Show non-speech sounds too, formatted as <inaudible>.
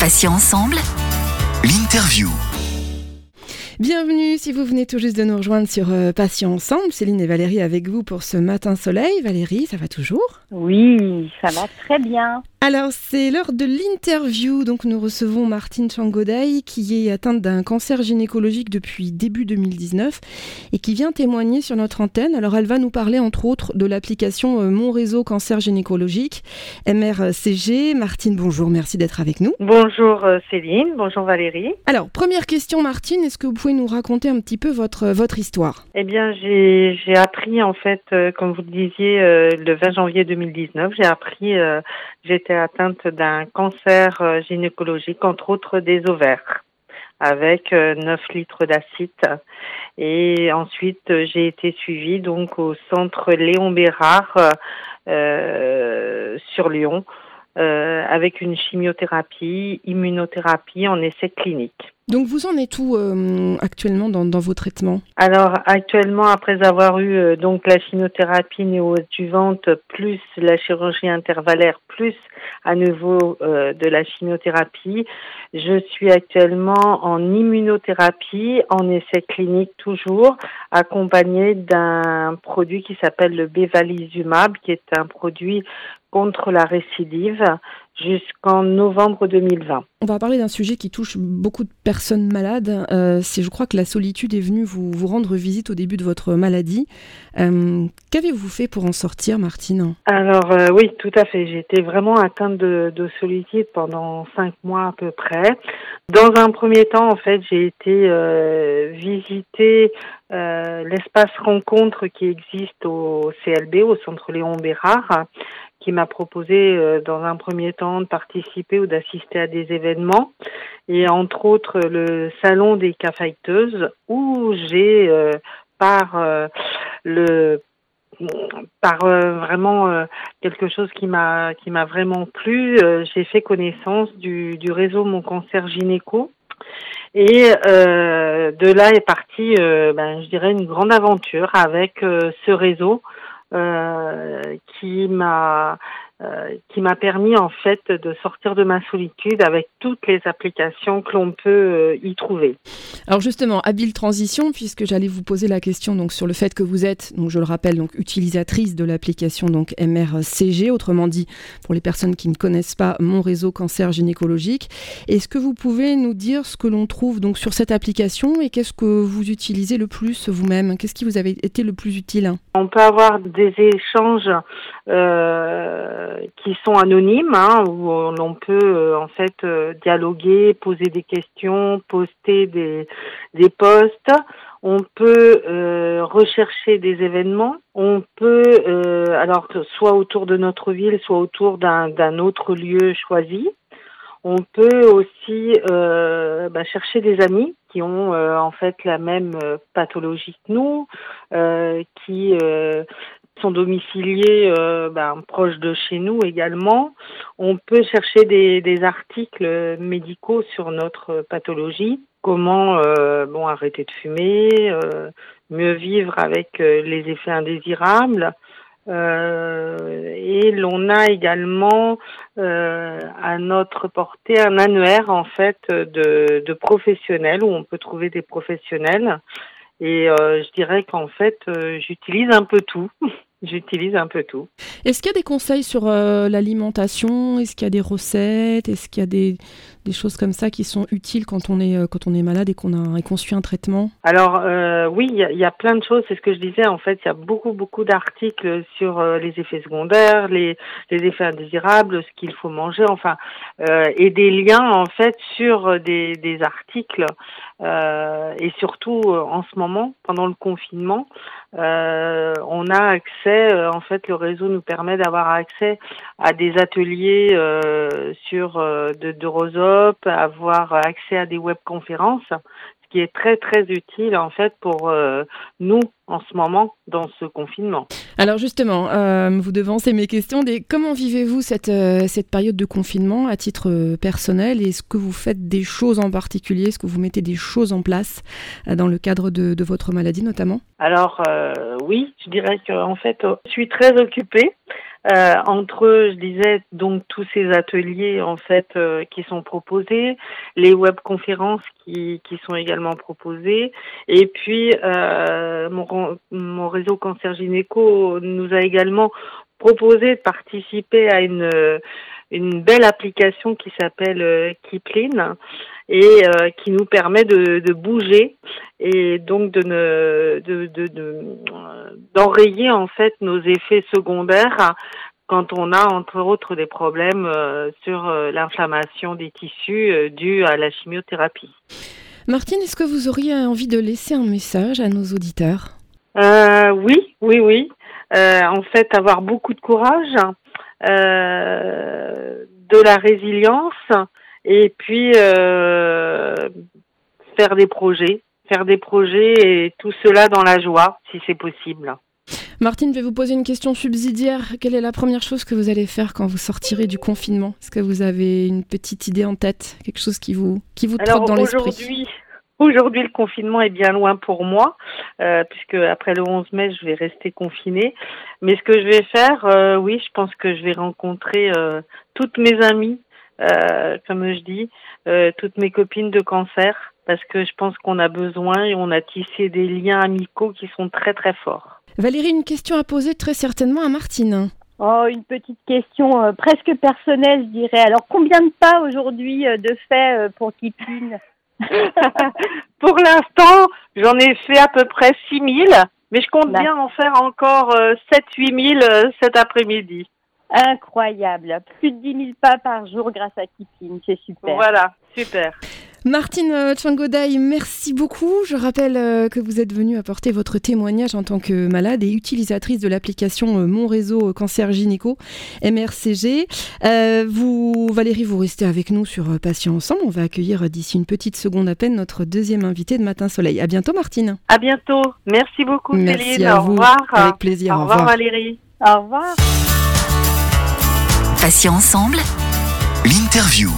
Patients ensemble. L'interview. Bienvenue si vous venez tout juste de nous rejoindre sur euh, Patients Ensemble. Céline et Valérie avec vous pour ce matin soleil. Valérie, ça va toujours? Oui, ça va très bien. Alors, c'est l'heure de l'interview. Donc, nous recevons Martine Changoday, qui est atteinte d'un cancer gynécologique depuis début 2019 et qui vient témoigner sur notre antenne. Alors, elle va nous parler, entre autres, de l'application euh, Mon Réseau Cancer Gynécologique, MRCG. Martine, bonjour, merci d'être avec nous. Bonjour euh, Céline, bonjour Valérie. Alors, première question, Martine, est-ce que vous pouvez nous raconter un petit peu votre, votre histoire? Eh bien, j'ai j'ai appris, en fait, euh, comme vous le disiez, euh, le 20 janvier 2019, j'ai appris, euh, j'étais atteinte d'un cancer euh, gynécologique, entre autres des ovaires, avec euh, 9 litres d'acide. Et ensuite, euh, j'ai été suivie donc au centre Léon Bérard euh, sur Lyon, euh, avec une chimiothérapie, immunothérapie en essai clinique. Donc, vous en êtes où euh, actuellement dans, dans vos traitements? Alors actuellement, après avoir eu euh, donc la chimiothérapie néoadjuvante plus la chirurgie intervallaire plus à nouveau euh, de la chimiothérapie, je suis actuellement en immunothérapie en essai clinique toujours, accompagnée d'un produit qui s'appelle le Bevalizumab, qui est un produit contre la récidive jusqu'en novembre 2020. On va parler d'un sujet qui touche beaucoup de personnes malades. Euh, c'est, je crois que la solitude est venue vous, vous rendre visite au début de votre maladie. Euh, qu'avez-vous fait pour en sortir, Martine? Alors euh, oui, tout à fait. J'ai été vraiment atteinte de, de solitude pendant cinq mois à peu près. Dans un premier temps, en fait, j'ai été visiter l'espace rencontre qui existe au CLB, au Centre Léon Bérard, qui m'a proposé euh, dans un premier temps de participer ou d'assister à des événements, et entre autres le salon des cafeteuses, où j'ai euh, par euh, le par euh, vraiment euh, quelque chose qui m'a qui m'a vraiment plu. Euh, j'ai fait connaissance du, du réseau Mon Cancer Gynéco. Et euh, de là est partie, ben, je dirais, une grande aventure avec ce réseau qui m'a euh, qui m'a permis en fait de sortir de ma solitude avec toutes les applications que l'on peut euh, y trouver. Alors justement, habile transition, puisque j'allais vous poser la question donc sur le fait que vous êtes, donc je le rappelle, donc utilisatrice de l'application donc MRCG, autrement dit pour les personnes qui ne connaissent pas mon réseau cancer gynécologique. Est-ce que vous pouvez nous dire ce que l'on trouve donc sur cette application et qu'est-ce que vous utilisez le plus vous-même? Qu'est-ce qui vous avait été le plus utile? On peut avoir des échanges euh, qui sont anonymes, hein, où on peut euh, en fait euh, dialoguer, poser des questions, poster des, des posts. On peut euh, rechercher des événements. On peut, alors soit autour de notre ville, soit autour d'un autre lieu choisi. On peut aussi bah, chercher des amis qui ont en fait la même pathologie que nous, qui sont domiciliés euh, ben, proches de chez nous également. On peut chercher des, articles médicaux sur notre pathologie, comment euh, bon arrêter de fumer, euh, mieux vivre avec les effets indésirables. Et l'on a également à notre portée un annuaire en fait de, professionnels où on peut trouver des professionnels. Et je dirais qu'en fait, j'utilise un peu tout. <laughs> J'utilise un peu tout. Est-ce qu'il y a des conseils sur euh, l'alimentation? Est-ce qu'il y a des recettes? Est-ce qu'il y a des, des choses comme ça qui sont utiles quand on est, euh, quand on est malade et qu'on a et suit un traitement Alors euh, oui, il y, a- plein de choses. C'est ce que je disais. En fait, il y a beaucoup beaucoup d'articles sur euh, les effets secondaires, les, les effets indésirables, ce qu'il faut manger, enfin, et des liens en fait sur des, des articles. Et surtout en ce moment, pendant le confinement, on a accès. en fait, le réseau nous permet d'avoir accès à des ateliers sur de, de Avoir accès à des webconférences, ce qui est très très utile en fait pour euh, nous en ce moment dans ce confinement. Alors justement, euh, vous devancez mes questions. Des, comment vivez-vous cette, euh, cette période de confinement à titre personnel? Est-ce que vous faites des choses en particulier? Est-ce que vous mettez des choses en place dans le cadre de, de votre maladie notamment? Alors oui, je dirais que en fait, je suis très occupée Euh, entre eux, je disais donc tous ces ateliers en fait euh, qui sont proposés, les webconférences qui, qui sont également proposées, et puis euh, mon, mon réseau Cancer Gynéco nous a également proposé de participer à une une belle application qui s'appelle euh, Kipling et euh, qui nous permet de, de, bouger et donc de ne de, de, d'enrayer en fait nos effets secondaires quand on a entre autres des problèmes euh, sur l'inflammation des tissus due à la chimiothérapie. Martine, est-ce que vous auriez envie de laisser un message à nos auditeurs? Euh, Oui, oui, oui. Euh, en fait, avoir beaucoup de courage, euh, de la résilience et puis euh, faire des projets, faire des projets et tout cela dans la joie si c'est possible. Martine, je vais vous poser une question subsidiaire. Quelle est la première chose que vous allez faire quand vous sortirez du confinement? Est-ce que vous avez une petite idée en tête Quelque chose qui vous, qui vous trotte dans l'esprit? Aujourd'hui, le confinement est bien loin pour moi, euh, puisque après le 11 mai, je vais rester confinée. Mais ce que je vais faire, euh, oui, je pense que je vais rencontrer euh, toutes mes amies, euh, comme je dis, euh, toutes mes copines de cancer, parce que je pense qu'on a besoin et on a tissé des liens amicaux qui sont très très forts. Valérie, une question à poser très certainement à Martine. Oh, une petite question euh, presque personnelle, je dirais. Alors, combien de pas aujourd'hui de fait pour Kipling <laughs> Pour l'instant, j'en ai fait à peu près 6000, mais je compte bien en faire encore 7-8 000 cet après-midi. Incroyable. Plus de 10 000 pas par jour grâce à Kipling. C'est super. Voilà, super. Martine euh, Changodai, merci beaucoup. Je rappelle euh, que vous êtes venue apporter votre témoignage en tant que malade et utilisatrice de l'application euh, Mon Réseau Cancer Gynéco, MRCG. vous, Valérie, vous restez avec nous sur Patients Ensemble. On va accueillir d'ici une petite seconde à peine notre deuxième invité de Matin Soleil. À bientôt, Martine. À bientôt. Merci beaucoup, merci Céline. À Au vous. revoir. Avec plaisir. Au revoir, Valérie. Au revoir. Patients ensemble. L'interview.